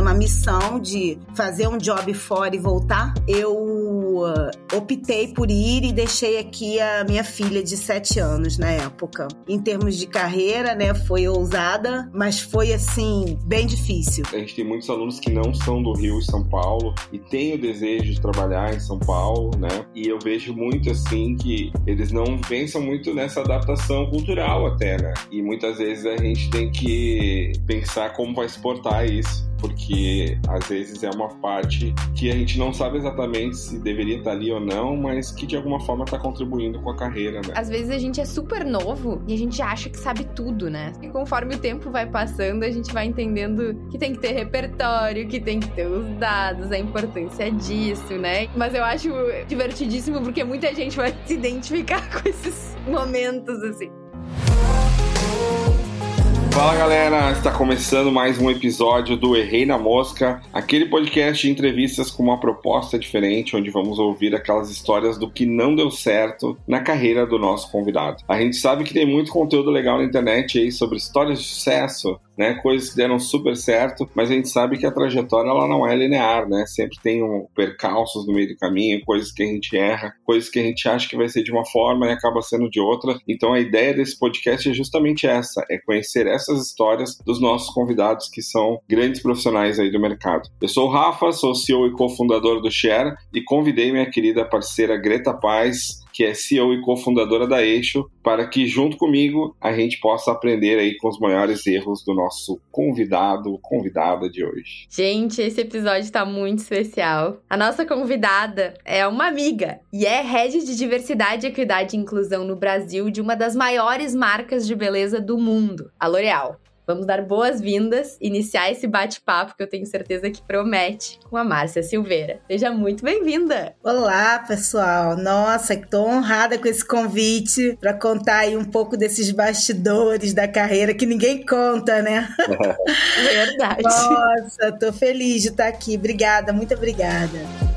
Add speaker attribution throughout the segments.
Speaker 1: era uma missão de fazer um job fora e voltar, eu optei por ir e deixei aqui a minha filha de sete anos na época. Em termos de carreira, né, foi ousada, mas foi assim, bem difícil.
Speaker 2: A gente tem muitos alunos que não são do Rio e São Paulo e têm o desejo de trabalhar em São Paulo, né? E eu vejo muito assim que eles não pensam muito nessa adaptação cultural até, né? E muitas vezes a gente tem que pensar como vai exportar isso porque às vezes é uma parte que a gente não sabe exatamente se deveria estar ali ou não, mas que de alguma forma está contribuindo com a carreira, né?
Speaker 3: Às vezes a gente é super novo e a gente acha que sabe tudo, né? E conforme o tempo vai passando, a gente vai entendendo que tem que ter repertório, que tem que ter os dados, a importância disso, né? Mas eu acho divertidíssimo porque muita gente vai se identificar com esses momentos, assim.
Speaker 2: Fala galera, está começando mais um episódio do Errei na Mosca, aquele podcast de entrevistas com uma proposta diferente, onde vamos ouvir aquelas histórias do que não deu certo na carreira do nosso convidado. A gente sabe que tem muito conteúdo legal na internet aí sobre histórias de sucesso, né, coisas que deram super certo, mas a gente sabe que a trajetória ela não é linear, né? Sempre tem um percalços no meio do caminho, coisas que a gente erra, coisas que a gente acha que vai ser de uma forma e acaba sendo de outra. Então a ideia desse podcast é justamente essa, é conhecer essas histórias dos nossos convidados que são grandes profissionais aí do mercado. Eu sou o Rafa, sou CEO e cofundador do Share e convidei minha querida parceira Greta Paz que é CEO e cofundadora da Eixo, para que junto comigo a gente possa aprender aí com os maiores erros do nosso convidado, convidada de hoje.
Speaker 3: Gente, esse episódio está muito especial. A nossa convidada é uma amiga e é head de diversidade, equidade e inclusão no Brasil de uma das maiores marcas de beleza do mundo, a L'Oréal. Vamos dar boas-vindas, iniciar esse bate-papo que eu tenho certeza que promete com a Márcia Silveira. Seja muito bem-vinda!
Speaker 1: Olá, pessoal! Nossa, estou honrada com esse convite para contar aí um pouco desses bastidores da carreira que ninguém conta, né?
Speaker 3: Verdade.
Speaker 1: Nossa, tô feliz de estar aqui. Obrigada, muito obrigada.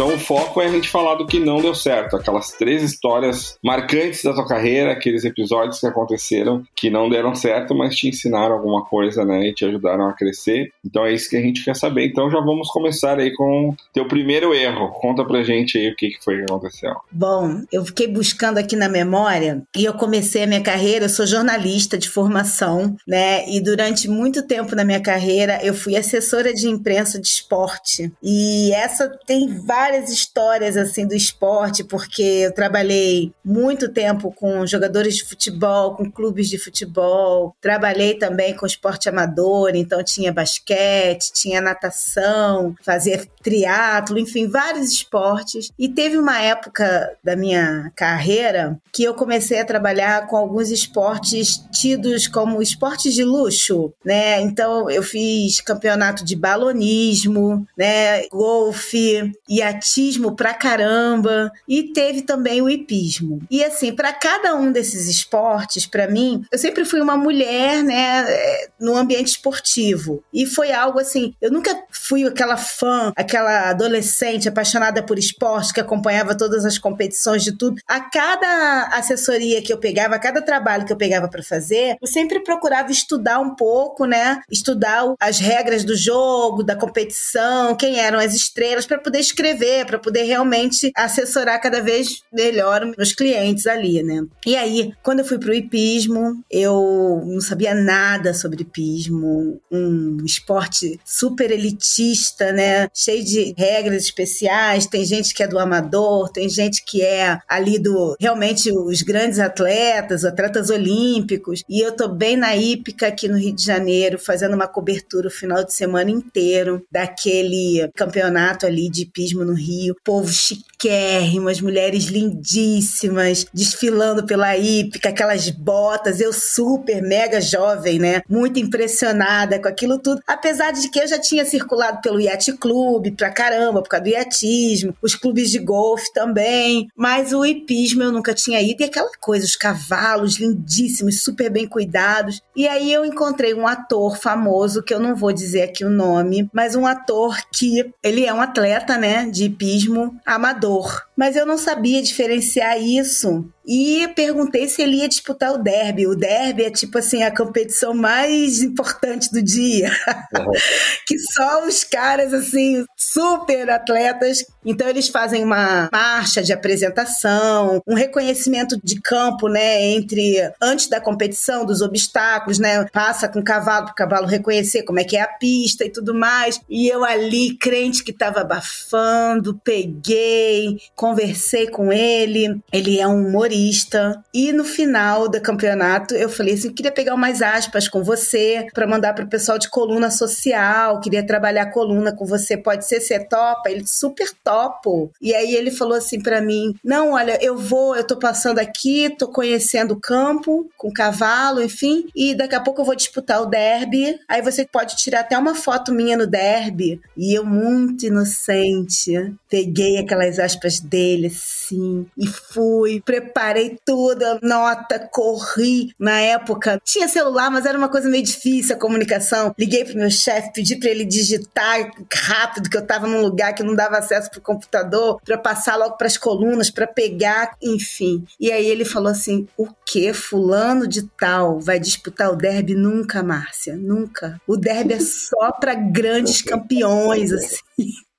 Speaker 2: Então o foco é a gente falar do que não deu certo, aquelas três histórias marcantes da tua carreira, aqueles episódios que aconteceram que não deram certo, mas te ensinaram alguma coisa, né, e te ajudaram a crescer. Então é isso que a gente quer saber. Então já vamos começar aí com teu primeiro erro. Conta pra gente aí o que foi que aconteceu.
Speaker 1: Bom, eu fiquei buscando aqui na memória e eu comecei a minha carreira, eu sou jornalista de formação, né, e durante muito tempo na minha carreira eu fui assessora de imprensa de esporte. E essa tem várias várias histórias assim do esporte, porque eu trabalhei muito tempo com jogadores de futebol, com clubes de futebol. Trabalhei também com esporte amador, então tinha basquete, tinha natação, fazia triatlo, enfim, vários esportes. E teve uma época da minha carreira que eu comecei a trabalhar com alguns esportes tidos como esportes de luxo, né? Então eu fiz campeonato de balonismo, né, golfe e atismo pra caramba e teve também o hipismo. E assim, para cada um desses esportes, para mim, eu sempre fui uma mulher, né, é, no ambiente esportivo. E foi algo assim, eu nunca fui aquela fã, aquela adolescente apaixonada por esporte que acompanhava todas as competições de tudo. A cada assessoria que eu pegava, a cada trabalho que eu pegava para fazer, eu sempre procurava estudar um pouco, né? Estudar as regras do jogo, da competição, quem eram as estrelas para poder escrever para poder realmente assessorar cada vez melhor os clientes ali, né? E aí, quando eu fui pro hipismo, eu não sabia nada sobre hipismo, um esporte super elitista, né? Cheio de regras especiais, tem gente que é do amador, tem gente que é ali do realmente os grandes atletas, atletas olímpicos, e eu tô bem na hípica aqui no Rio de Janeiro, fazendo uma cobertura o final de semana inteiro daquele campeonato ali de hipismo no Rio, povo chiquérrimo, as mulheres lindíssimas, desfilando pela hípica, aquelas botas, eu super, mega jovem, né? Muito impressionada com aquilo tudo, apesar de que eu já tinha circulado pelo Yacht Club pra caramba, por causa do iatismo, os clubes de golfe também, mas o hipismo eu nunca tinha ido, e aquela coisa, os cavalos lindíssimos, super bem cuidados, e aí eu encontrei um ator famoso, que eu não vou dizer aqui o nome, mas um ator que, ele é um atleta, né, de hipismo amador. Mas eu não sabia diferenciar isso e perguntei se ele ia disputar o derby. O derby é tipo assim a competição mais importante do dia, uhum. que só os caras assim super atletas. Então eles fazem uma marcha de apresentação, um reconhecimento de campo, né, entre antes da competição dos obstáculos, né, passa com o cavalo para o cavalo reconhecer como é que é a pista e tudo mais. E eu ali crente que estava abafando, peguei, conversei com ele. Ele é um humorista. E no final do campeonato, eu falei assim: queria pegar umas aspas com você para mandar pro pessoal de coluna social, queria trabalhar coluna com você, pode ser, você topa? Ele super topo. E aí ele falou assim para mim: não, olha, eu vou, eu tô passando aqui, tô conhecendo o campo com cavalo, enfim, e daqui a pouco eu vou disputar o derby. Aí você pode tirar até uma foto minha no derby. E eu, muito inocente, peguei aquelas aspas dele, assim, e fui, preparei toda nota, corri. Na época, tinha celular, mas era uma coisa meio difícil a comunicação. Liguei pro meu chefe, pedi para ele digitar rápido, que eu tava num lugar que não dava acesso pro computador, para passar logo para as colunas, para pegar, enfim. E aí ele falou assim: "O que fulano de tal vai disputar o derby nunca, Márcia, nunca. O derby é só para grandes campeões assim."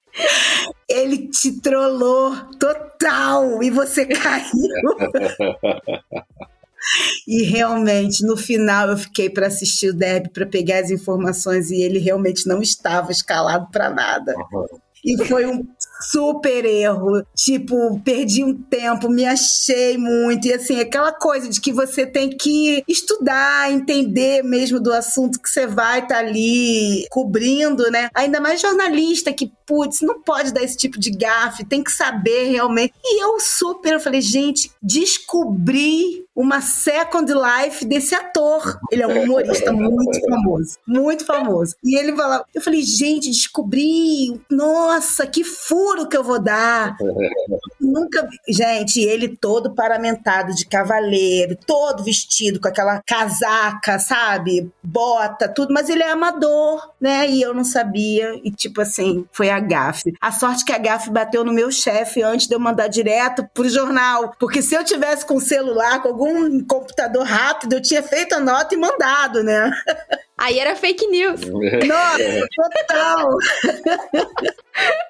Speaker 1: Ele te trollou total e você caiu. E realmente, no final, eu fiquei para assistir o derby para pegar as informações e ele realmente não estava escalado para nada. E foi um super erro. Tipo, perdi um tempo, me achei muito. E assim, aquela coisa de que você tem que estudar, entender mesmo do assunto que você vai estar tá ali cobrindo, né? Ainda mais jornalista que, putz, não pode dar esse tipo de gafe, tem que saber realmente. E eu super, eu falei, gente, descobri uma second life desse ator. Ele é um humorista muito famoso, muito famoso. E ele falava, eu falei, gente, descobri, nossa, que furo que eu vou dar. Nunca. Gente, ele todo paramentado de cavaleiro, todo vestido com aquela casaca, sabe? Bota, tudo, mas ele é amador, né? E eu não sabia. E tipo assim, foi a A sorte que a gafe bateu no meu chefe antes de eu mandar direto pro jornal. Porque se eu tivesse com celular, com algum computador rápido, eu tinha feito a nota e mandado, né?
Speaker 3: Aí era fake news.
Speaker 1: Nossa, total!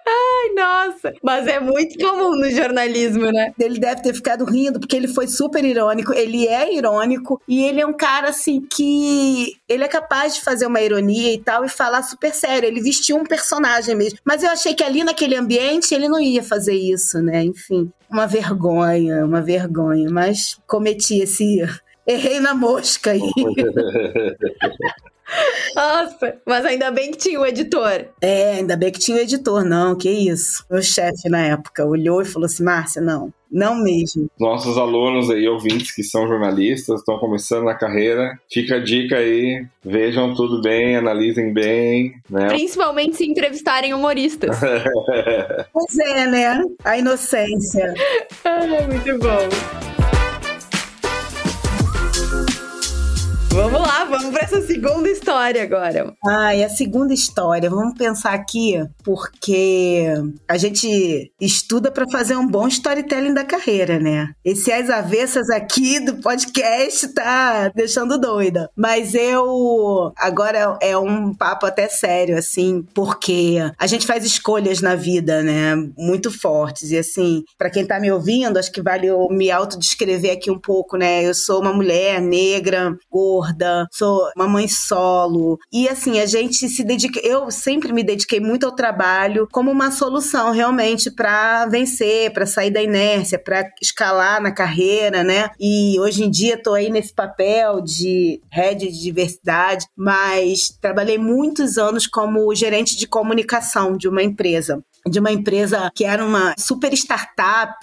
Speaker 3: Ai, nossa! Mas é muito comum no jornalismo, né?
Speaker 1: Ele deve ter ficado rindo, porque ele foi super irônico. Ele é irônico e ele é um cara assim que ele é capaz de fazer uma ironia e tal e falar super sério. Ele vestiu um personagem mesmo. Mas eu achei que ali naquele ambiente ele não ia fazer isso, né? Enfim, uma vergonha, uma vergonha. Mas cometi esse. Errei na mosca aí.
Speaker 3: Nossa, mas ainda bem que tinha o editor.
Speaker 1: É, ainda bem que tinha o editor, não, que isso. Meu chefe na época olhou e falou assim: Márcia, não, não mesmo.
Speaker 2: Nossos alunos aí, ouvintes que são jornalistas, estão começando na carreira, fica a dica aí, vejam tudo bem, analisem bem, né?
Speaker 3: Principalmente se entrevistarem humoristas.
Speaker 1: pois é, né? A inocência.
Speaker 3: ah, muito bom. Vamos lá, vamos para essa segunda história agora.
Speaker 1: Ah, e a segunda história, vamos pensar aqui, porque a gente estuda para fazer um bom storytelling da carreira, né? Esse as avessas aqui do podcast tá deixando doida. Mas eu agora é um papo até sério assim, porque a gente faz escolhas na vida, né, muito fortes e assim, para quem tá me ouvindo, acho que vale eu me autodescrever aqui um pouco, né? Eu sou uma mulher negra, gorda, gorda, sou uma mãe solo. E assim, a gente se dedica. Eu sempre me dediquei muito ao trabalho como uma solução realmente para vencer, para sair da inércia, para escalar na carreira, né? E hoje em dia tô aí nesse papel de head de diversidade, mas trabalhei muitos anos como gerente de comunicação de uma empresa de uma empresa que era uma super startup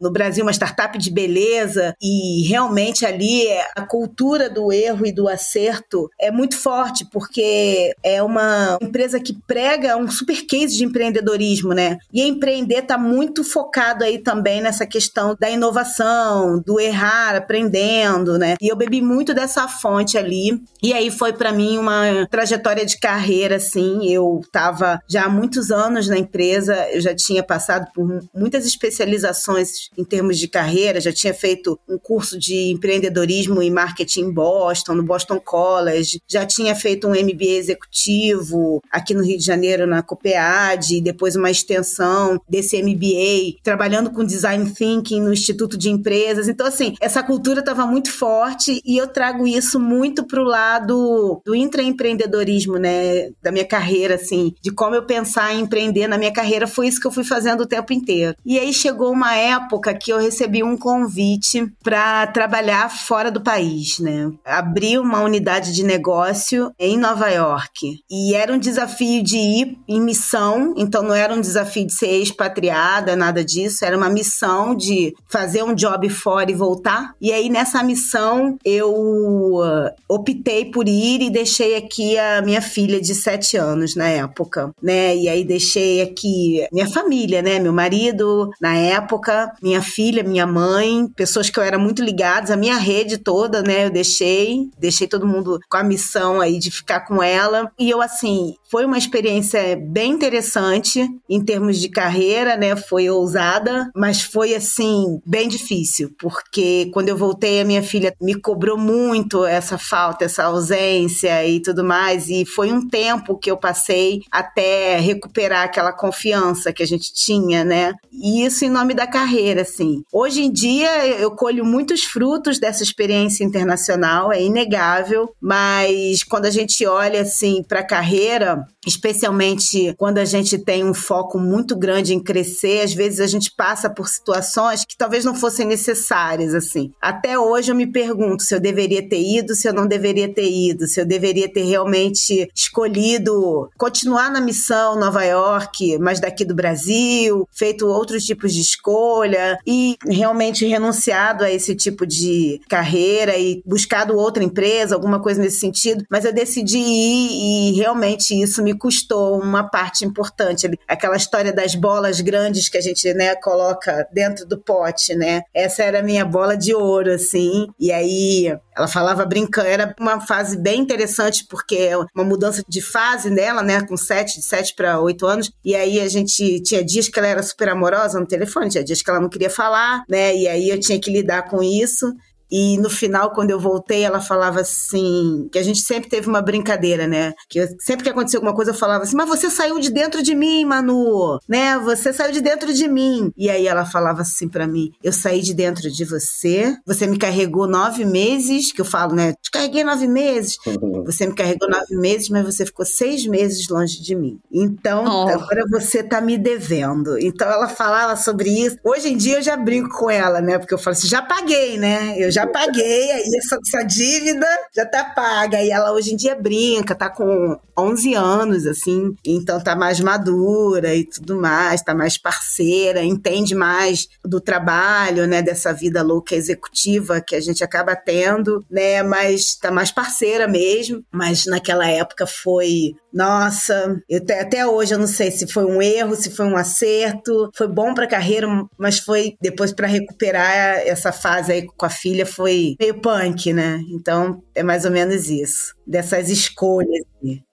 Speaker 1: no Brasil, uma startup de beleza, e realmente ali a cultura do erro e do acerto é muito forte, porque é uma empresa que prega um super case de empreendedorismo, né? E empreender está muito focado aí também nessa questão da inovação, do errar, aprendendo, né? E eu bebi muito dessa fonte ali, e aí foi para mim uma trajetória de carreira, assim. Eu estava já há muitos anos na empresa empresa, eu já tinha passado por muitas especializações em termos de carreira, já tinha feito um curso de empreendedorismo e marketing em Boston, no Boston College, já tinha feito um MBA executivo aqui no Rio de Janeiro, na COPEAD, depois uma extensão desse MBA, trabalhando com design thinking no Instituto de Empresas. Então, assim, essa cultura estava muito forte e eu trago isso muito para o lado do intraempreendedorismo, né, da minha carreira, assim, de como eu pensar em empreender na minha carreira, foi isso que eu fui fazendo o tempo inteiro. E aí chegou uma época que eu recebi um convite para trabalhar fora do país, né? Abri uma unidade de negócio em Nova York. E era um desafio de ir em missão, então não era um desafio de ser expatriada, nada disso, era uma missão de fazer um job fora e voltar. E aí nessa missão eu uh, optei por ir e deixei aqui a minha filha de sete anos na época, né? E aí deixei aqui minha família, né? Meu marido na época, minha filha, minha mãe, pessoas que eu era muito ligadas, a minha rede toda, né? Eu deixei, deixei todo mundo com a missão aí de ficar com ela. E eu assim, foi uma experiência bem interessante em termos de carreira, né? Foi ousada, mas foi assim bem difícil, porque quando eu voltei a minha filha me cobrou muito essa falta, essa ausência e tudo mais, e foi um tempo que eu passei até recuperar aquela confiança que a gente tinha, né? E isso em nome da carreira, assim. Hoje em dia eu colho muitos frutos dessa experiência internacional, é inegável, mas quando a gente olha assim para a carreira, especialmente quando a gente tem um foco muito grande em crescer, às vezes a gente passa por situações que talvez não fossem necessárias, assim. Até hoje eu me pergunto se eu deveria ter ido, se eu não deveria ter ido, se eu deveria ter realmente escolhido continuar na missão Nova York, mas daqui do Brasil, feito outros tipos de escolha e realmente renunciado a esse tipo de carreira e buscado outra empresa, alguma coisa nesse sentido, mas eu decidi ir e realmente isso me custou uma parte importante. Aquela história das bolas grandes que a gente, né, coloca dentro do pote, né? Essa era a minha bola de ouro, assim. E aí ela falava brincando, era uma fase bem interessante, porque é uma mudança de fase dela, né? Com sete, de sete para oito anos. E aí a gente tinha dias que ela era super amorosa no telefone, tinha dias que ela não queria falar, né? E aí eu tinha que lidar com isso. E no final, quando eu voltei, ela falava assim: que a gente sempre teve uma brincadeira, né? Que eu, sempre que acontecia alguma coisa, eu falava assim: Mas você saiu de dentro de mim, Manu, né? Você saiu de dentro de mim. E aí ela falava assim para mim: Eu saí de dentro de você, você me carregou nove meses, que eu falo, né? Te carreguei nove meses. Você me carregou nove meses, mas você ficou seis meses longe de mim. Então, oh. agora você tá me devendo. Então ela falava sobre isso. Hoje em dia eu já brinco com ela, né? Porque eu falo assim: já paguei, né? Eu já paguei, aí essa, essa dívida já tá paga. E ela hoje em dia brinca, tá com 11 anos, assim, então tá mais madura e tudo mais, tá mais parceira, entende mais do trabalho, né, dessa vida louca executiva que a gente acaba tendo, né, mas tá mais parceira mesmo. Mas naquela época foi nossa, até, até hoje eu não sei se foi um erro, se foi um acerto. Foi bom para a carreira, mas foi depois para recuperar essa fase aí com a filha foi meio punk, né? Então é mais ou menos isso, dessas escolhas.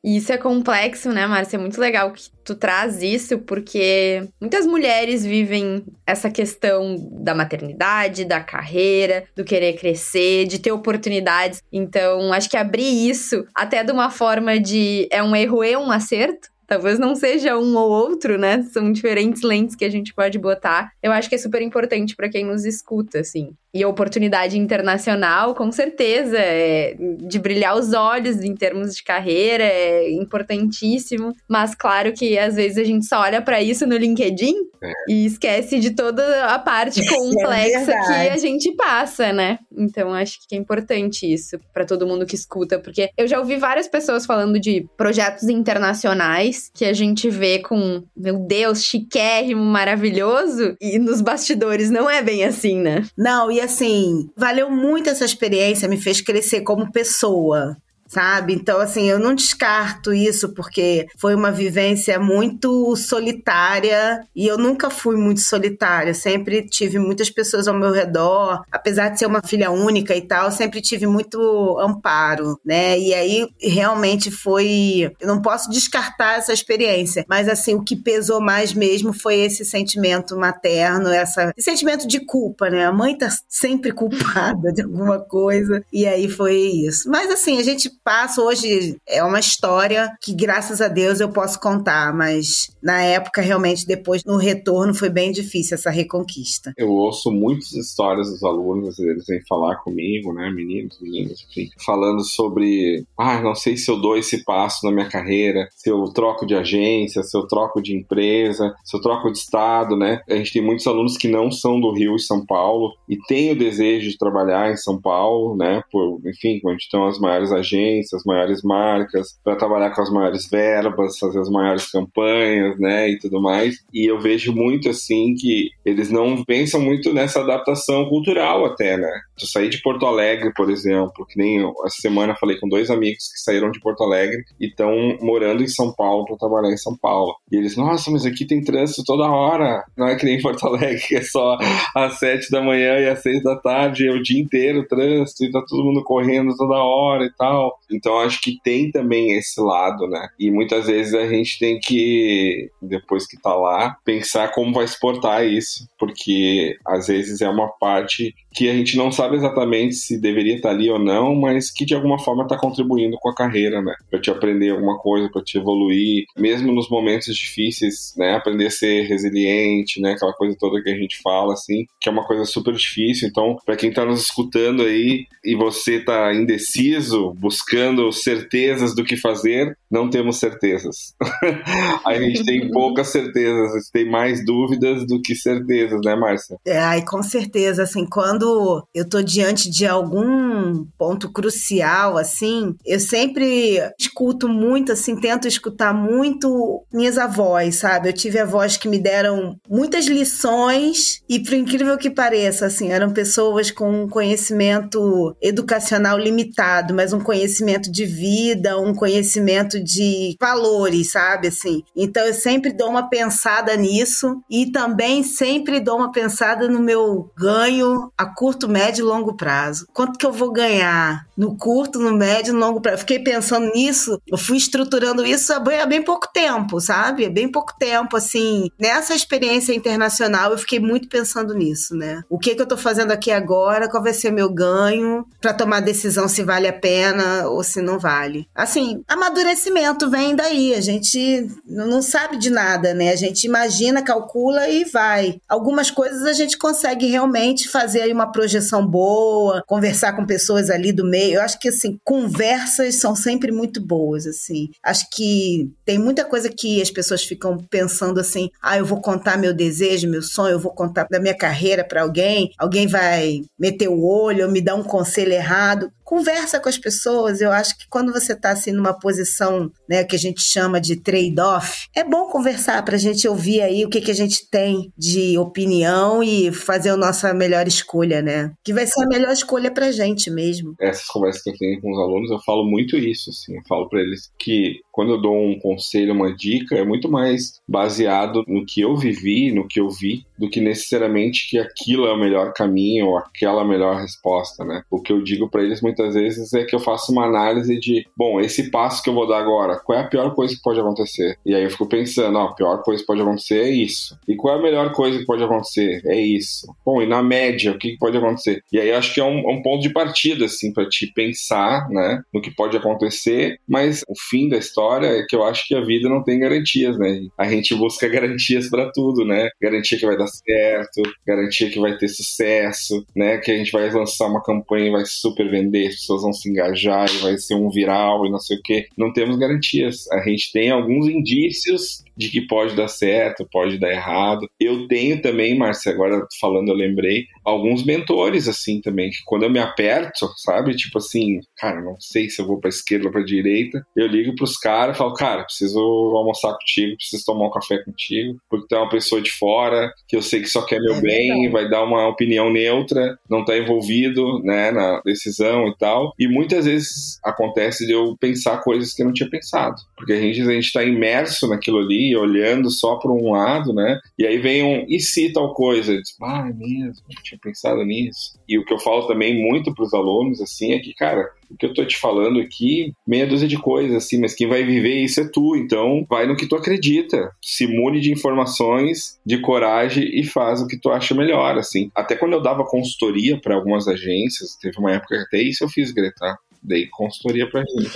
Speaker 3: Isso é complexo, né, Márcia? É muito legal que tu traz isso, porque muitas mulheres vivem essa questão da maternidade, da carreira, do querer crescer, de ter oportunidades. Então, acho que abrir isso até de uma forma de é um erro e um acerto, Talvez não seja um ou outro, né? São diferentes lentes que a gente pode botar. Eu acho que é super importante para quem nos escuta, assim. E oportunidade internacional, com certeza, é de brilhar os olhos em termos de carreira, é importantíssimo. Mas claro que às vezes a gente só olha para isso no LinkedIn é. e esquece de toda a parte é complexa é que a gente passa, né? Então acho que é importante isso para todo mundo que escuta, porque eu já ouvi várias pessoas falando de projetos internacionais que a gente vê com, meu Deus, chiquérrimo, maravilhoso, e nos bastidores não é bem assim, né?
Speaker 1: Não, e assim, valeu muito essa experiência, me fez crescer como pessoa sabe? Então, assim, eu não descarto isso porque foi uma vivência muito solitária e eu nunca fui muito solitária. Sempre tive muitas pessoas ao meu redor, apesar de ser uma filha única e tal, sempre tive muito amparo, né? E aí realmente foi. Eu não posso descartar essa experiência, mas assim, o que pesou mais mesmo foi esse sentimento materno, essa, esse sentimento de culpa, né? A mãe tá sempre culpada de alguma coisa, e aí foi isso. Mas assim, a gente passa hoje, é uma história que graças a Deus eu posso contar, mas na época, realmente, depois no retorno, foi bem difícil essa reconquista.
Speaker 2: Eu ouço muitas histórias dos alunos, eles vêm falar comigo, né? Meninos, meninas, enfim, falando sobre, ah, não sei se eu dou esse passo na minha carreira, se eu troco de agência, se eu troco de empresa, se eu troco de estado, né? A gente tem muitos alunos que não são do Rio e São Paulo e têm o desejo de trabalhar em São Paulo, né? Por, enfim, onde estão as maiores agências, as maiores marcas, para trabalhar com as maiores verbas, fazer as maiores campanhas, né? E tudo mais. E eu vejo muito assim que eles não pensam muito nessa adaptação cultural até, né? Eu saí de Porto Alegre, por exemplo, que nem eu, essa semana falei com dois amigos que saíram de Porto Alegre e estão morando em São Paulo para trabalhar em São Paulo. E eles, nossa, mas aqui tem trânsito toda hora. Não é que nem em Porto Alegre, que é só às sete da manhã e às seis da tarde, é o dia inteiro trânsito e tá todo mundo correndo toda hora e tal. Então acho que tem também esse lado, né? E muitas vezes a gente tem que, depois que tá lá, pensar como vai exportar isso, porque às vezes é uma parte que a gente não sabe exatamente se deveria estar ali ou não, mas que de alguma forma está contribuindo com a carreira, né? Para te aprender alguma coisa, para te evoluir, mesmo nos momentos difíceis, né? Aprender a ser resiliente, né? Aquela coisa toda que a gente fala, assim, que é uma coisa super difícil. Então, para quem está nos escutando aí e você está indeciso, buscando certezas do que fazer, não temos certezas. a gente tem poucas certezas, a gente tem mais dúvidas do que certezas, né, Márcia?
Speaker 1: É, ai, com certeza, assim, quando quando eu tô diante de algum ponto crucial, assim, eu sempre escuto muito, assim, tento escutar muito minhas avós, sabe? Eu tive avós que me deram muitas lições e, por incrível que pareça, assim, eram pessoas com um conhecimento educacional limitado, mas um conhecimento de vida, um conhecimento de valores, sabe? Assim, então eu sempre dou uma pensada nisso e também sempre dou uma pensada no meu ganho a curto, médio longo prazo. Quanto que eu vou ganhar no curto, no médio no longo prazo? fiquei pensando nisso, eu fui estruturando isso há bem, há bem pouco tempo, sabe? Há bem pouco tempo, assim. Nessa experiência internacional, eu fiquei muito pensando nisso, né? O que que eu tô fazendo aqui agora? Qual vai ser meu ganho para tomar decisão se vale a pena ou se não vale? Assim, amadurecimento vem daí. A gente não sabe de nada, né? A gente imagina, calcula e vai. Algumas coisas a gente consegue realmente fazer aí uma projeção boa, conversar com pessoas ali do meio. Eu acho que assim, conversas são sempre muito boas, assim. Acho que tem muita coisa que as pessoas ficam pensando assim: "Ah, eu vou contar meu desejo, meu sonho, eu vou contar da minha carreira para alguém, alguém vai meter o olho, me dar um conselho errado" conversa com as pessoas. Eu acho que quando você está assim numa posição, né, que a gente chama de trade-off, é bom conversar para a gente ouvir aí o que, que a gente tem de opinião e fazer a nossa melhor escolha, né? Que vai ser a melhor escolha para gente mesmo.
Speaker 2: Essas conversas que eu tenho com os alunos, eu falo muito isso, assim. Eu falo para eles que quando eu dou um conselho, uma dica, é muito mais baseado no que eu vivi, no que eu vi, do que necessariamente que aquilo é o melhor caminho ou aquela melhor resposta, né? O que eu digo para eles muitas vezes é que eu faço uma análise de, bom, esse passo que eu vou dar agora, qual é a pior coisa que pode acontecer? E aí eu fico pensando, ó, a pior coisa que pode acontecer é isso. E qual é a melhor coisa que pode acontecer? É isso. Bom, e na média, o que, pode acontecer? E aí acho que é um, um ponto de partida, assim, para te pensar, né, no que pode acontecer, mas o fim da história história é que eu acho que a vida não tem garantias, né? A gente busca garantias para tudo, né? Garantia que vai dar certo, garantia que vai ter sucesso, né? Que a gente vai lançar uma campanha e vai super vender, as pessoas vão se engajar e vai ser um viral e não sei o quê. Não temos garantias. A gente tem alguns indícios de que pode dar certo, pode dar errado. Eu tenho também, Márcia, agora falando eu lembrei, alguns mentores assim também, que quando eu me aperto, sabe? Tipo assim, cara, não sei se eu vou para esquerda ou para direita, eu ligo para os caras cara e falo, cara, preciso almoçar contigo, preciso tomar um café contigo, porque tu é uma pessoa de fora, que eu sei que só quer meu é bem, vai dar uma opinião neutra, não tá envolvido, né, na decisão e tal. E muitas vezes acontece de eu pensar coisas que eu não tinha pensado, porque a gente, a gente tá imerso naquilo olhando só para um lado, né, e aí vem um, e se tal coisa? Eu ah, é mesmo, não tinha pensado nisso. E o que eu falo também muito para os alunos, assim, é que, cara, o que eu tô te falando aqui, meia dúzia de coisas, assim, mas quem vai viver isso é tu. Então, vai no que tu acredita. Se mune de informações, de coragem e faz o que tu acha melhor, assim. Até quando eu dava consultoria para algumas agências, teve uma época que até isso eu fiz, Greta dei consultoria pra gente.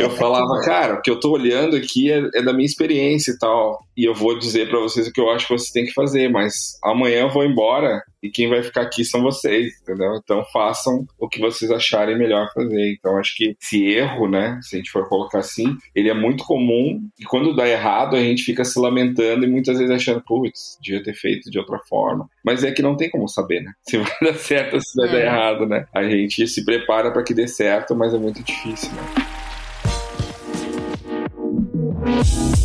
Speaker 2: eu falava, cara, o que eu tô olhando aqui é, é, da minha experiência e tal. E eu vou dizer para vocês o que eu acho que vocês têm que fazer, mas amanhã eu vou embora e quem vai ficar aqui são vocês, entendeu? Então façam o que vocês acharem melhor fazer. Então acho que esse erro, né, se a gente for colocar assim, ele é muito comum e quando dá errado a gente fica se lamentando e muitas vezes achando, putz, devia ter feito de outra forma. Mas é que não tem como saber, né? Se vai dar certo ou se vai é. dar errado, né? A gente se prepara para que dê certo, mas é muito difícil, né?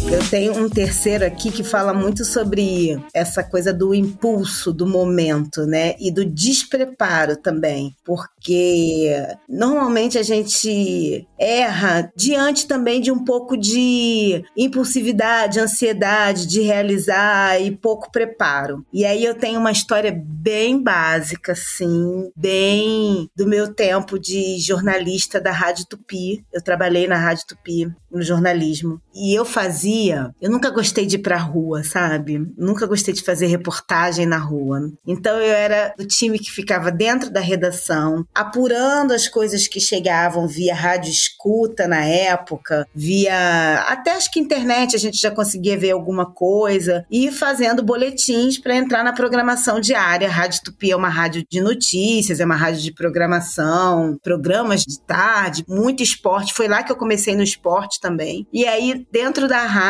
Speaker 1: Eu tenho um terceiro aqui que fala muito sobre essa coisa do impulso do momento, né? E do despreparo também. Porque normalmente a gente erra diante também de um pouco de impulsividade, ansiedade de realizar e pouco preparo. E aí eu tenho uma história bem básica, assim, bem do meu tempo de jornalista da Rádio Tupi. Eu trabalhei na Rádio Tupi no jornalismo. E eu fazia, eu nunca gostei de ir pra rua, sabe? Nunca gostei de fazer reportagem na rua. Então eu era do time que ficava dentro da redação, apurando as coisas que chegavam via rádio escuta na época, via até acho que internet a gente já conseguia ver alguma coisa e fazendo boletins para entrar na programação diária. A Rádio Tupi é uma rádio de notícias, é uma rádio de programação, programas de tarde, muito esporte. Foi lá que eu comecei no esporte também. E aí, dentro da rádio,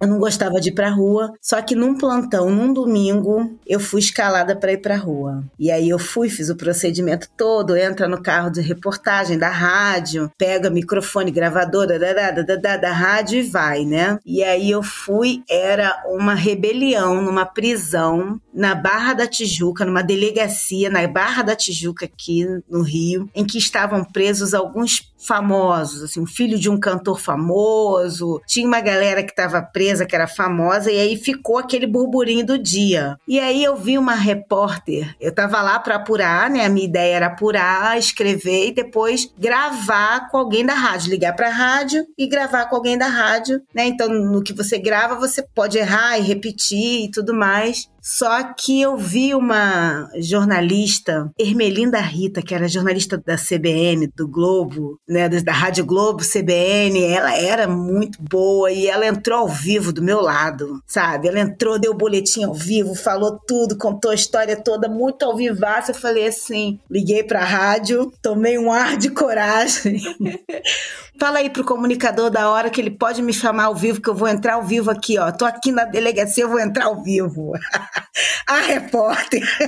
Speaker 1: eu não gostava de ir pra rua, só que num plantão, num domingo, eu fui escalada para ir pra rua. E aí eu fui, fiz o procedimento todo, entra no carro de reportagem da rádio, pega microfone, gravadora da, da, da, da, da rádio e vai, né? E aí eu fui, era uma rebelião numa prisão na Barra da Tijuca, numa delegacia na Barra da Tijuca aqui no Rio, em que estavam presos alguns famosos, assim, um filho de um cantor famoso, tinha uma galera que estava presa que era famosa e aí ficou aquele burburinho do dia. E aí eu vi uma repórter, eu estava lá para apurar, né? A minha ideia era apurar, escrever e depois gravar com alguém da rádio, ligar para a rádio e gravar com alguém da rádio, né? Então no que você grava você pode errar e repetir e tudo mais. Só que eu vi uma jornalista, Ermelinda Rita, que era jornalista da CBN, do Globo, né, da Rádio Globo, CBN, ela era muito boa e ela entrou ao vivo do meu lado, sabe? Ela entrou, deu o boletim ao vivo, falou tudo, contou a história toda, muito ao vivaço. Eu falei assim, liguei pra rádio, tomei um ar de coragem. Fala aí pro comunicador da hora que ele pode me chamar ao vivo, que eu vou entrar ao vivo aqui, ó. Tô aqui na delegacia, eu vou entrar ao vivo. a repórter.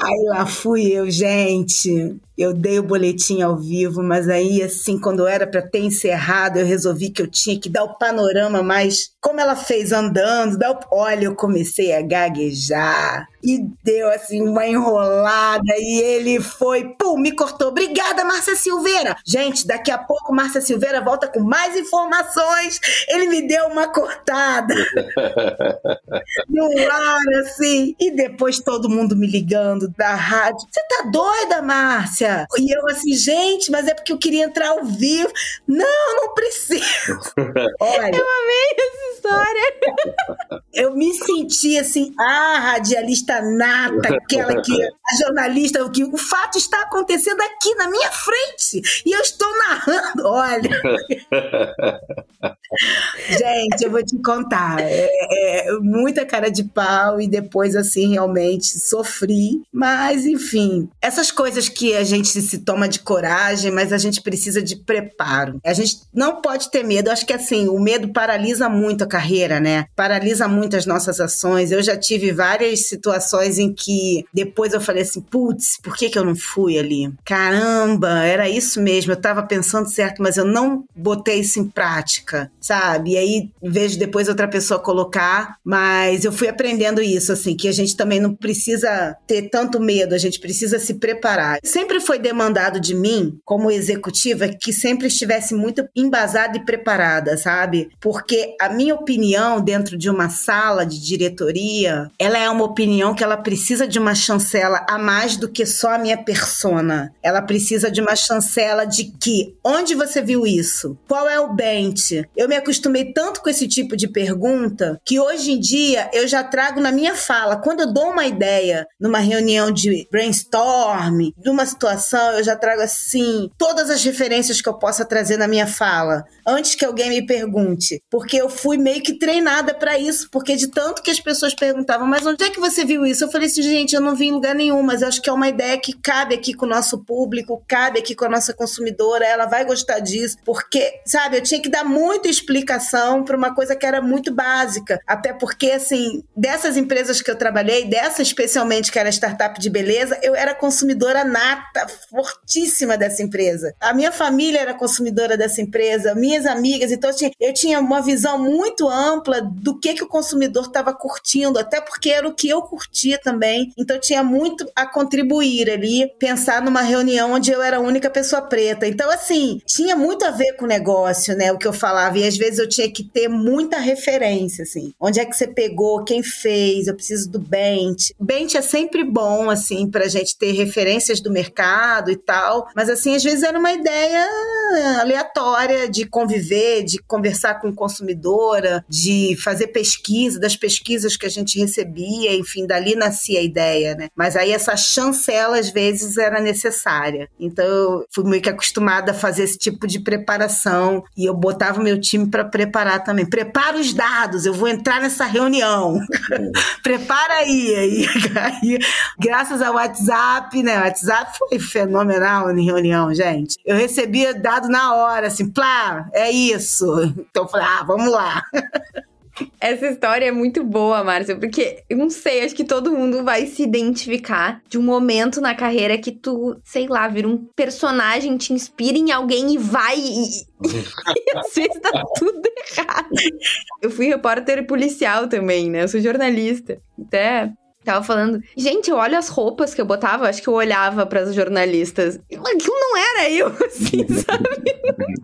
Speaker 1: aí lá fui eu, gente. Eu dei o boletim ao vivo, mas aí, assim, quando era para ter encerrado, eu resolvi que eu tinha que dar o panorama mais. Como ela fez andando, dar o... olha, eu comecei a gaguejar e deu assim uma enrolada e ele foi, pum, me cortou. Obrigada, Márcia Silveira. Gente, daqui a pouco Márcia Silveira volta com mais informações. Ele me deu uma cortada no ar, assim. E depois todo mundo me ligando da rádio. Você tá doida, Márcia? E eu assim, gente, mas é porque eu queria entrar ao vivo. Não, não preciso.
Speaker 3: Olha, eu amei essa história.
Speaker 1: Eu me senti assim, a radialista nata, aquela que a jornalista, que o fato está acontecendo aqui na minha frente e eu estou narrando. Olha. Gente, eu vou te contar. É, é, muita cara de pau e depois, assim, realmente sofri. Mas, enfim, essas coisas que a gente se toma de coragem, mas a gente precisa de preparo. A gente não pode ter medo. Acho que, assim, o medo paralisa muito a carreira carreira, né? Paralisa muito as nossas ações. Eu já tive várias situações em que depois eu falei assim, putz, por que, que eu não fui ali? Caramba, era isso mesmo. Eu tava pensando certo, mas eu não botei isso em prática, sabe? E aí vejo depois outra pessoa colocar, mas eu fui aprendendo isso, assim, que a gente também não precisa ter tanto medo, a gente precisa se preparar. Sempre foi demandado de mim, como executiva, que sempre estivesse muito embasada e preparada, sabe? Porque a minha opinião dentro de uma sala de diretoria, ela é uma opinião que ela precisa de uma chancela a mais do que só a minha persona. Ela precisa de uma chancela de que onde você viu isso? Qual é o bench? Eu me acostumei tanto com esse tipo de pergunta que hoje em dia eu já trago na minha fala. Quando eu dou uma ideia numa reunião de brainstorm, de uma situação, eu já trago assim todas as referências que eu possa trazer na minha fala, antes que alguém me pergunte, porque eu fui meio que treinada para isso, porque de tanto que as pessoas perguntavam, mas onde é que você viu isso? Eu falei assim, gente, eu não vi em lugar nenhum, mas eu acho que é uma ideia que cabe aqui com o nosso público, cabe aqui com a nossa consumidora, ela vai gostar disso, porque, sabe, eu tinha que dar muita explicação para uma coisa que era muito básica, até porque, assim, dessas empresas que eu trabalhei, dessa especialmente que era startup de beleza, eu era consumidora nata, fortíssima dessa empresa. A minha família era consumidora dessa empresa, minhas amigas, então eu tinha, eu tinha uma visão muito ampla do que, que o consumidor estava curtindo, até porque era o que eu curtia também. Então tinha muito a contribuir ali, pensar numa reunião onde eu era a única pessoa preta. Então, assim, tinha muito a ver com o negócio, né? O que eu falava. E às vezes eu tinha que ter muita referência, assim. Onde é que você pegou, quem fez, eu preciso do bench. Bench é sempre bom, assim, pra gente ter referências do mercado e tal. Mas, assim, às vezes era uma ideia aleatória de conviver, de conversar com consumidora, de fazer pesquisa, das pesquisas que a gente recebia, enfim, dali nascia a ideia, né? Mas aí essa chancela, às vezes, era necessária. Então, eu fui meio que acostumada a fazer esse tipo de preparação e eu botava o meu time para preparar também. Prepara os dados, eu vou entrar nessa reunião. Prepara aí, aí, aí. Graças ao WhatsApp, né? O WhatsApp foi fenomenal em reunião, gente. Eu recebia dado na hora, assim, plá, é isso. Então eu falei, ah, vamos lá.
Speaker 3: Essa história é muito boa, Márcia, porque eu não sei, acho que todo mundo vai se identificar de um momento na carreira que tu, sei lá, vira um personagem, te inspira em alguém e vai e, e às vezes tá tudo errado. Eu fui repórter policial também, né? Eu sou jornalista. Até Tava falando, gente, eu olho as roupas que eu botava, acho que eu olhava para as jornalistas. Aquilo não era eu, assim, sabe?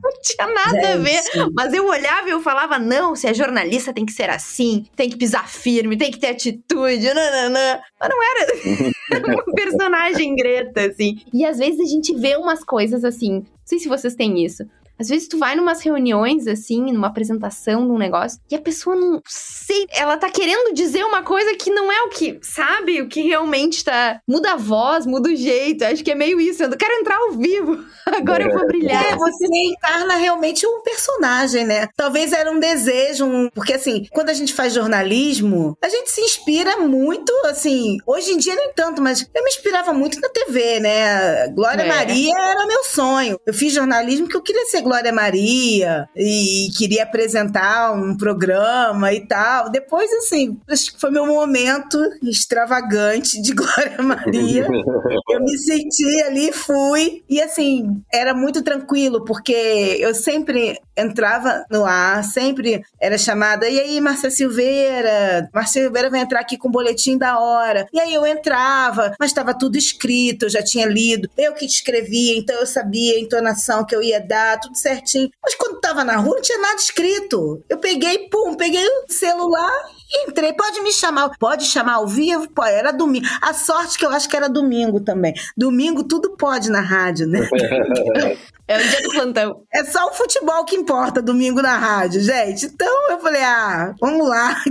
Speaker 3: Não tinha nada gente. a ver. Mas eu olhava e eu falava, não, se é jornalista tem que ser assim, tem que pisar firme, tem que ter atitude, nananã. Mas não era. era uma personagem greta, assim. E às vezes a gente vê umas coisas assim, não sei se vocês têm isso. Às vezes tu vai numas reuniões, assim, numa apresentação de um negócio, e a pessoa não sei, ela tá querendo dizer uma coisa que não é o que, sabe? O que realmente tá. Muda a voz, muda o jeito. Acho que é meio isso. Eu quero entrar ao vivo. Agora eu vou brilhar.
Speaker 1: É, você encarna realmente um personagem, né? Talvez era um desejo, um... porque assim, quando a gente faz jornalismo, a gente se inspira muito, assim, hoje em dia nem tanto, mas eu me inspirava muito na TV, né? Glória é. Maria era meu sonho. Eu fiz jornalismo porque eu queria ser Glória Maria e queria apresentar um programa e tal. Depois, assim, acho que foi meu momento extravagante de Glória Maria. eu me senti ali, fui. E assim, era muito tranquilo, porque eu sempre entrava no ar, sempre era chamada. E aí, Márcia Silveira? Márcia Silveira vai entrar aqui com o boletim da hora. E aí eu entrava, mas estava tudo escrito, eu já tinha lido. Eu que escrevia, então eu sabia a entonação que eu ia dar, tudo certinho. Mas quando tava na rua, não tinha nada escrito. Eu peguei, pum, peguei o celular Entrei, pode me chamar, pode chamar ao vivo? Pode, era domingo. A sorte que eu acho que era domingo também. Domingo tudo pode na rádio, né?
Speaker 3: É o dia do plantão.
Speaker 1: É só o futebol que importa domingo na rádio, gente. Então eu falei, ah, vamos lá.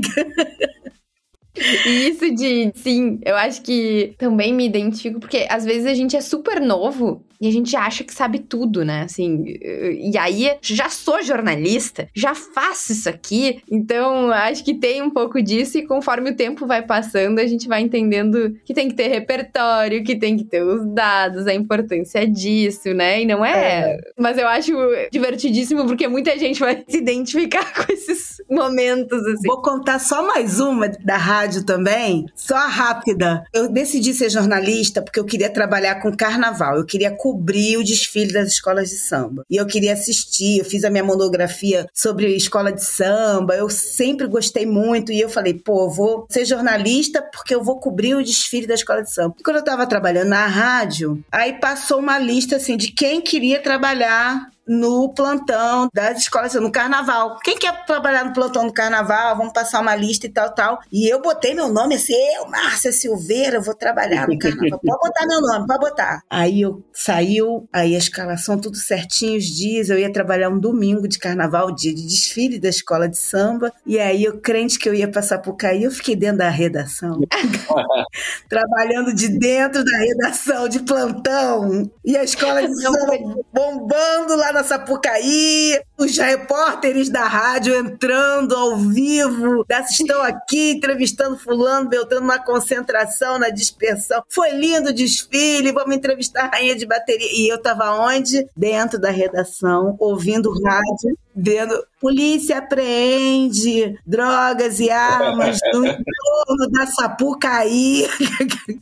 Speaker 3: E isso de, sim, eu acho que também me identifico, porque às vezes a gente é super novo e a gente acha que sabe tudo, né? Assim, e aí já sou jornalista, já faço isso aqui, então acho que tem um pouco disso e conforme o tempo vai passando, a gente vai entendendo que tem que ter repertório, que tem que ter os dados, a importância disso, né? E não é. é. Mas eu acho divertidíssimo porque muita gente vai se identificar com esses momentos, assim.
Speaker 1: Vou contar só mais uma da rádio também, só rápida. Eu decidi ser jornalista porque eu queria trabalhar com carnaval, eu queria cobrir o desfile das escolas de samba. E eu queria assistir, eu fiz a minha monografia sobre escola de samba, eu sempre gostei muito e eu falei, pô, eu vou ser jornalista porque eu vou cobrir o desfile da escola de samba. E quando eu tava trabalhando na rádio, aí passou uma lista assim de quem queria trabalhar no plantão das escolas, no carnaval. Quem quer trabalhar no plantão do carnaval? Vamos passar uma lista e tal, tal. E eu botei meu nome assim, eu, Márcia Silveira, vou trabalhar no carnaval. pode botar meu nome, pode botar. Aí eu saiu, aí a escalação tudo certinho, os dias. Eu ia trabalhar um domingo de carnaval, dia de desfile da escola de samba. E aí eu crente que eu ia passar por cair, eu fiquei dentro da redação. trabalhando de dentro da redação, de plantão. E a escola de samba bombando lá na Sapucaí, os repórteres da rádio entrando ao vivo, estão aqui entrevistando fulano, Beltrano na concentração, na dispersão. Foi lindo o desfile, vamos entrevistar a rainha de bateria. E eu estava onde? Dentro da redação, ouvindo rádio, vendo polícia apreende drogas e armas no entorno da Sapucaí.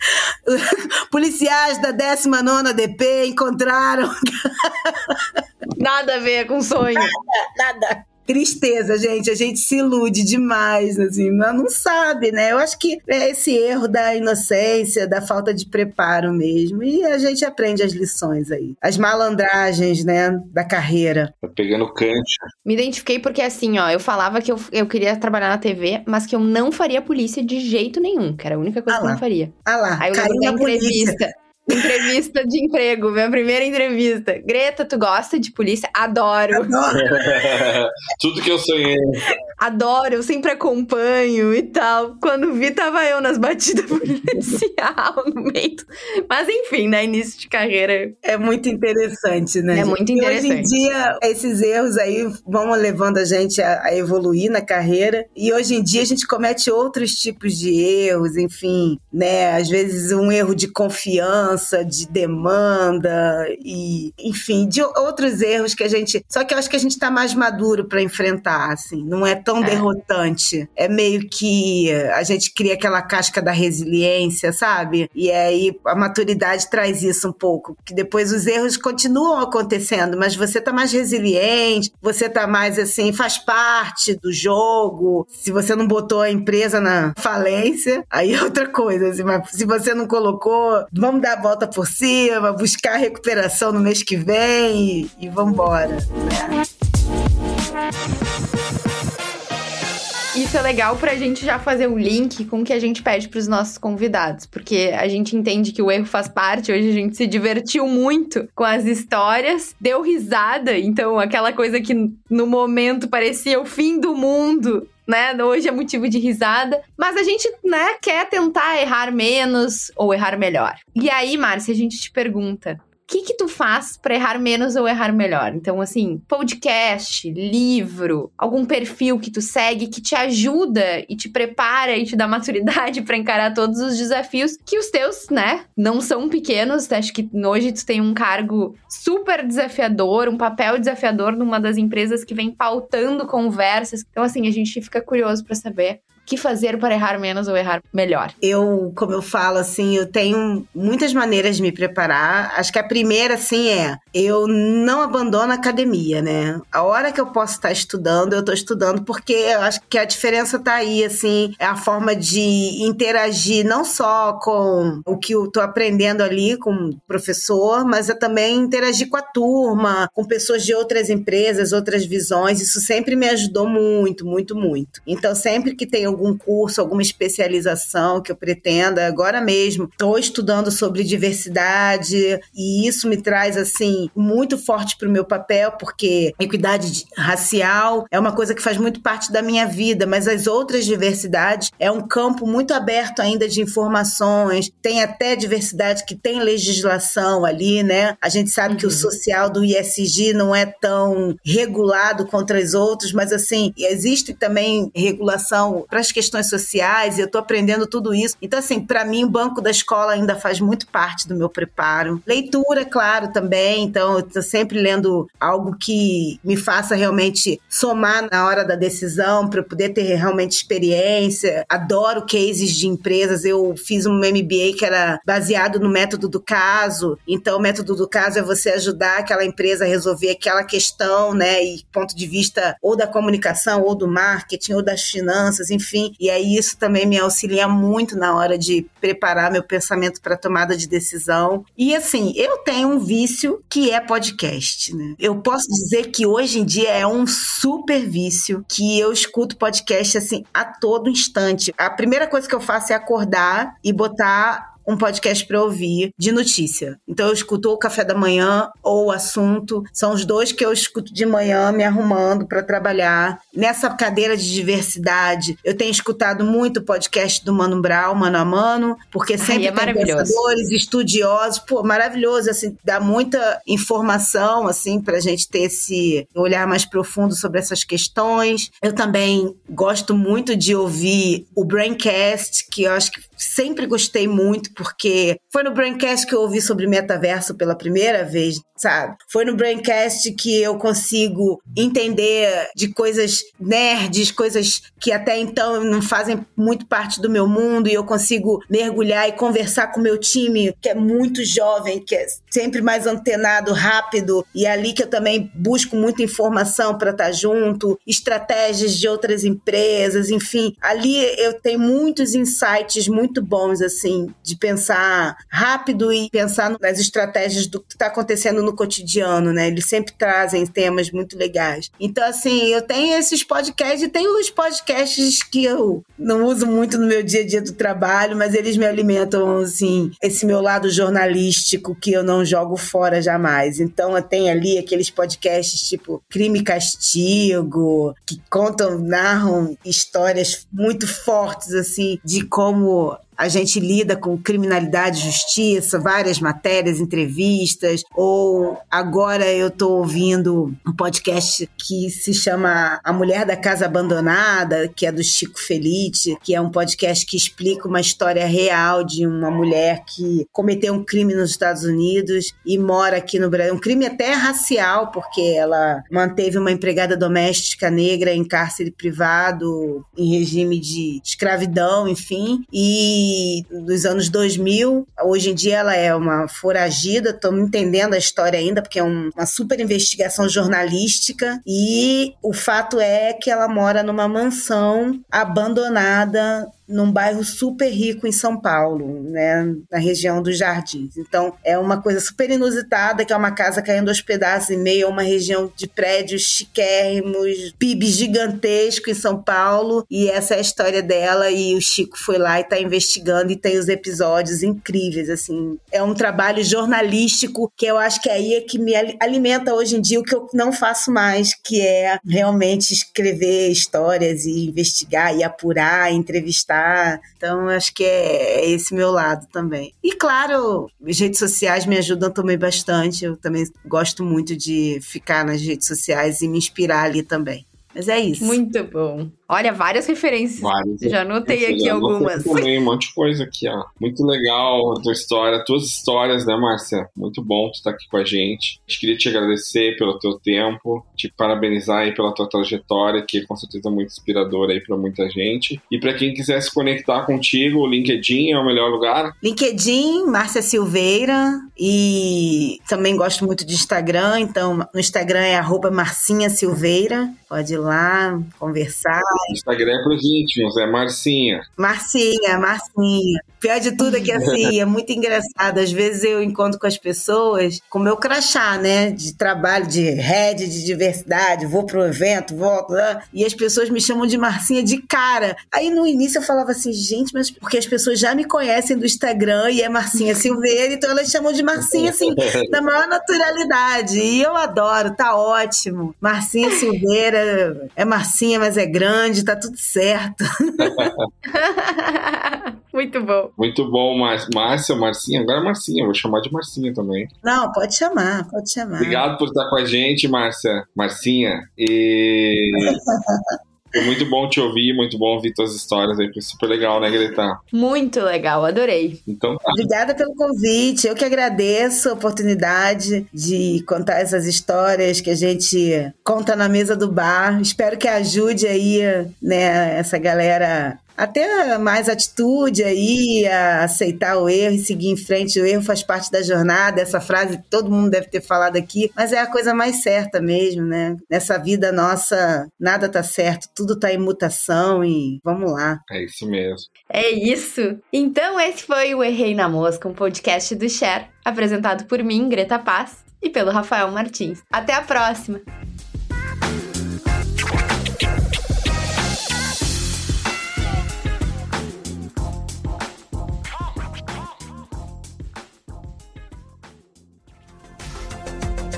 Speaker 1: Policiais da 19ª DP encontraram
Speaker 3: Nada a ver com sonho.
Speaker 1: Nada, nada tristeza, gente. A gente se ilude demais, assim, mas não sabe, né? Eu acho que é esse erro da inocência, da falta de preparo mesmo. E a gente aprende as lições aí. As malandragens, né, da carreira.
Speaker 2: Tá pegando cancha.
Speaker 3: Me identifiquei porque, assim, ó, eu falava que eu, eu queria trabalhar na TV, mas que eu não faria polícia de jeito nenhum, que era a única coisa ah que eu não faria.
Speaker 1: Ah lá,
Speaker 3: Aí eu
Speaker 1: caiu na entrevista. Polícia.
Speaker 3: Entrevista de emprego, minha primeira entrevista. Greta, tu gosta de polícia? Adoro. Adoro.
Speaker 2: Tudo que eu sonhei.
Speaker 3: Adoro, eu sempre acompanho e tal. Quando vi, tava eu nas batidas policial no meio. Mas enfim, né? Início de carreira.
Speaker 1: É muito interessante, né?
Speaker 3: É muito interessante.
Speaker 1: E hoje em dia, esses erros aí vão levando a gente a, a evoluir na carreira. E hoje em dia a gente comete outros tipos de erros, enfim, né? Às vezes um erro de confiança de demanda e, enfim, de outros erros que a gente. Só que eu acho que a gente está mais maduro para enfrentar, assim. Não é tão é. derrotante. É meio que a gente cria aquela casca da resiliência, sabe? E aí a maturidade traz isso um pouco. Que depois os erros continuam acontecendo, mas você tá mais resiliente, você tá mais assim, faz parte do jogo. Se você não botou a empresa na falência, aí é outra coisa. Assim, mas se você não colocou, vamos dar volta por cima, buscar recuperação no mês que vem e, e vambora. Né?
Speaker 3: Isso é legal pra gente já fazer um link com o que a gente pede pros nossos convidados, porque a gente entende que o erro faz parte, hoje a gente se divertiu muito com as histórias, deu risada, então aquela coisa que no momento parecia o fim do mundo, né? Hoje é motivo de risada. Mas a gente, né, quer tentar errar menos ou errar melhor. E aí, Márcia, a gente te pergunta: o que que tu faz para errar menos ou errar melhor? Então, assim, podcast, livro, algum perfil que tu segue que te ajuda e te prepara e te dá maturidade para encarar todos os desafios que os teus, né, não são pequenos. Acho que hoje tu tem um cargo super desafiador, um papel desafiador numa das empresas que vem pautando conversas. Então, assim, a gente fica curioso para saber que fazer para errar menos ou errar melhor?
Speaker 1: Eu, como eu falo, assim, eu tenho muitas maneiras de me preparar. Acho que a primeira, assim, é eu não abandono a academia, né? A hora que eu posso estar estudando, eu estou estudando, porque eu acho que a diferença está aí, assim, é a forma de interagir não só com o que eu estou aprendendo ali com o professor, mas é também interagir com a turma, com pessoas de outras empresas, outras visões. Isso sempre me ajudou muito, muito, muito. Então, sempre que tem algum curso, alguma especialização que eu pretenda. Agora mesmo, estou estudando sobre diversidade e isso me traz, assim, muito forte para o meu papel, porque equidade racial é uma coisa que faz muito parte da minha vida, mas as outras diversidades é um campo muito aberto ainda de informações. Tem até diversidade que tem legislação ali, né? A gente sabe uhum. que o uhum. social do ISG não é tão regulado contra as outras, mas assim, existe também regulação para as questões sociais, eu estou aprendendo tudo isso. Então, assim, para mim, o banco da escola ainda faz muito parte do meu preparo. Leitura, claro, também. Então, eu estou sempre lendo algo que me faça realmente somar na hora da decisão, para poder ter realmente experiência. Adoro cases de empresas. Eu fiz um MBA que era baseado no método do caso. Então, o método do caso é você ajudar aquela empresa a resolver aquela questão, né? E ponto de vista ou da comunicação, ou do marketing, ou das finanças, enfim. E aí isso também me auxilia muito na hora de preparar meu pensamento para tomada de decisão. E assim, eu tenho um vício que é podcast, né? Eu posso dizer que hoje em dia é um super vício que eu escuto podcast assim a todo instante. A primeira coisa que eu faço é acordar e botar um podcast para ouvir de notícia. Então eu escuto o café da manhã ou o assunto. São os dois que eu escuto de manhã me arrumando para trabalhar. Nessa cadeira de diversidade, eu tenho escutado muito o podcast do Mano Brown, Mano a Mano, porque sempre Ai, é tem pensadores, estudiosos, pô, maravilhoso, assim, dá muita informação, assim, pra gente ter esse olhar mais profundo sobre essas questões. Eu também gosto muito de ouvir o Braincast, que eu acho que sempre gostei muito, porque foi no Braincast que eu ouvi sobre metaverso pela primeira vez, sabe? Foi no Braincast que eu consigo entender de coisas nerds, coisas que até então não fazem muito parte do meu mundo, e eu consigo mergulhar e conversar com o meu time, que é muito jovem, que é sempre mais antenado, rápido, e é ali que eu também busco muita informação para estar tá junto, estratégias de outras empresas, enfim. Ali eu tenho muitos insights, muito muito bons, assim, de pensar rápido e pensar nas estratégias do que está acontecendo no cotidiano, né? Eles sempre trazem temas muito legais. Então, assim, eu tenho esses podcasts e tenho os podcasts que eu não uso muito no meu dia a dia do trabalho, mas eles me alimentam, assim, esse meu lado jornalístico que eu não jogo fora jamais. Então, eu tenho ali aqueles podcasts tipo Crime e Castigo, que contam, narram histórias muito fortes, assim, de como what? A gente lida com criminalidade e justiça, várias matérias, entrevistas, ou agora eu estou ouvindo um podcast que se chama A Mulher da Casa Abandonada, que é do Chico Felite, que é um podcast que explica uma história real de uma mulher que cometeu um crime nos Estados Unidos e mora aqui no Brasil, um crime até racial, porque ela manteve uma empregada doméstica negra em cárcere privado, em regime de escravidão, enfim, e dos anos 2000. Hoje em dia ela é uma foragida, estamos entendendo a história ainda, porque é um, uma super investigação jornalística. E o fato é que ela mora numa mansão abandonada num bairro super rico em São Paulo, né, na região dos Jardins. Então, é uma coisa super inusitada, que é uma casa caindo aos pedaços em meio a uma região de prédios chiquérrimos, PIB gigantesco em São Paulo, e essa é a história dela e o Chico foi lá e está investigando e tem os episódios incríveis, assim. É um trabalho jornalístico que eu acho que é aí é que me alimenta hoje em dia o que eu não faço mais, que é realmente escrever histórias e investigar e apurar, entrevistar então, acho que é, é esse meu lado também. E, claro, as redes sociais me ajudam também bastante. Eu também gosto muito de ficar nas redes sociais e me inspirar ali também. Mas é isso.
Speaker 3: Muito bom. Olha, várias referências. Várias. Já anotei aqui algumas.
Speaker 2: Também, um monte de coisa aqui, ó. Muito legal a tua história, tuas histórias, né, Márcia? Muito bom tu estar tá aqui com a gente. A gente queria te agradecer pelo teu tempo, te parabenizar aí pela tua trajetória, que é com certeza muito inspiradora aí para muita gente. E para quem quiser se conectar contigo, o LinkedIn é o melhor lugar?
Speaker 1: LinkedIn, Márcia Silveira. E também gosto muito de Instagram, então no Instagram é arroba Marcinha Silveira. Pode ir lá conversar.
Speaker 2: Instagram é pros íntimos, é Marcinha.
Speaker 1: Marcinha, Marcinha. Pior de tudo é que assim, é muito engraçado. Às vezes eu encontro com as pessoas com meu crachá, né? De trabalho, de rede de diversidade, vou pro evento, volto, né? e as pessoas me chamam de Marcinha de cara. Aí no início eu falava assim, gente, mas porque as pessoas já me conhecem do Instagram e é Marcinha Silveira, então elas chamam de Marcinha assim, da maior naturalidade. E eu adoro, tá ótimo. Marcinha Silveira é Marcinha, mas é grande, tá tudo certo.
Speaker 3: Muito bom.
Speaker 2: Muito bom, Mar Márcia, Marcinha. Agora é Marcinha, vou chamar de Marcinha também.
Speaker 1: Não, pode chamar, pode chamar.
Speaker 2: Obrigado por estar com a gente, Márcia, Marcinha. E. Foi muito bom te ouvir, muito bom ouvir tuas histórias aí. Foi super legal, né, Greta?
Speaker 3: Muito legal, adorei.
Speaker 2: Então tá.
Speaker 1: Obrigada pelo convite. Eu que agradeço a oportunidade de contar essas histórias que a gente conta na mesa do bar. Espero que ajude aí, né, essa galera até mais atitude aí, a aceitar o erro e seguir em frente. O erro faz parte da jornada, essa frase todo mundo deve ter falado aqui, mas é a coisa mais certa mesmo, né? Nessa vida nossa, nada tá certo, tudo tá em mutação e vamos lá.
Speaker 2: É isso mesmo.
Speaker 3: É isso. Então esse foi o Errei na Mosca, um podcast do Share, apresentado por mim, Greta Paz, e pelo Rafael Martins. Até a próxima!